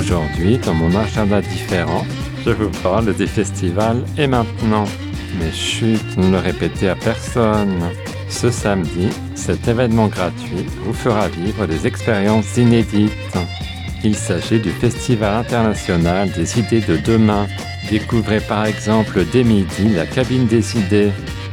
Aujourd'hui, dans mon agenda différent, je vous parle des festivals et maintenant. Mais chut, ne le répétez à personne. Ce samedi, cet événement gratuit vous fera vivre des expériences inédites. Il s'agit du Festival international des idées de demain. Découvrez par exemple dès midi la cabine des idées.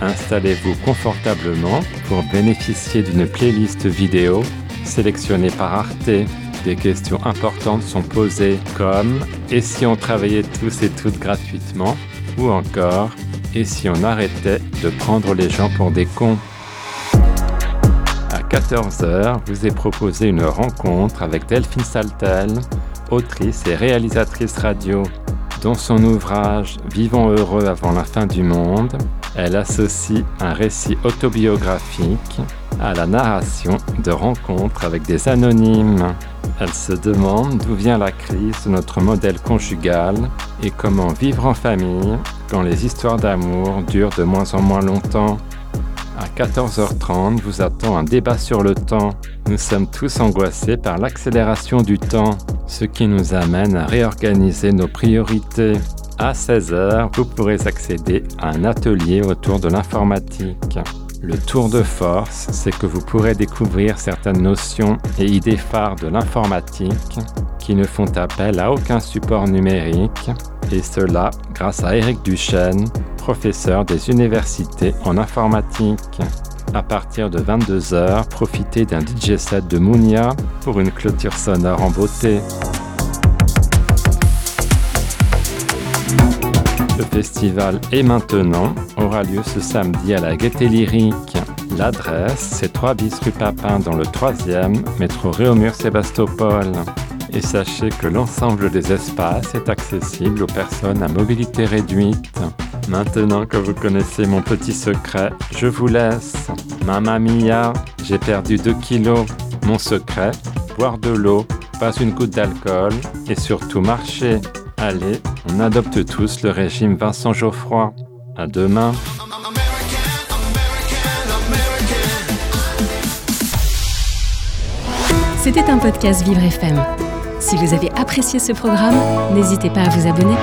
Installez-vous confortablement pour bénéficier d'une playlist vidéo sélectionnée par Arte. Des questions importantes sont posées comme Et si on travaillait tous et toutes gratuitement? Ou encore Et si on arrêtait de prendre les gens pour des cons? À 14h, vous est proposé une rencontre avec Delphine Saltel, autrice et réalisatrice radio. Dans son ouvrage Vivons heureux avant la fin du monde, elle associe un récit autobiographique à la narration de rencontres avec des anonymes. Elle se demande d'où vient la crise de notre modèle conjugal et comment vivre en famille quand les histoires d'amour durent de moins en moins longtemps. À 14h30 vous attend un débat sur le temps. Nous sommes tous angoissés par l'accélération du temps, ce qui nous amène à réorganiser nos priorités. À 16h, vous pourrez accéder à un atelier autour de l'informatique. Le tour de force, c'est que vous pourrez découvrir certaines notions et idées phares de l'informatique qui ne font appel à aucun support numérique, et cela grâce à Éric Duchesne, professeur des universités en informatique. À partir de 22h, profitez d'un DJ set de Mounia pour une clôture sonore en beauté. Le festival Et maintenant aura lieu ce samedi à la Gaieté Lyrique. L'adresse, c'est 3 bis rue Papin dans le 3e, métro Réaumur-Sébastopol. Et sachez que l'ensemble des espaces est accessible aux personnes à mobilité réduite. Maintenant que vous connaissez mon petit secret, je vous laisse. Mamma mia, j'ai perdu 2 kilos. Mon secret, boire de l'eau, pas une goutte d'alcool et surtout marcher. Allez, on adopte tous le régime Vincent Geoffroy. À demain. C'était un podcast Vivre FM. Si vous avez apprécié ce programme, n'hésitez pas à vous abonner.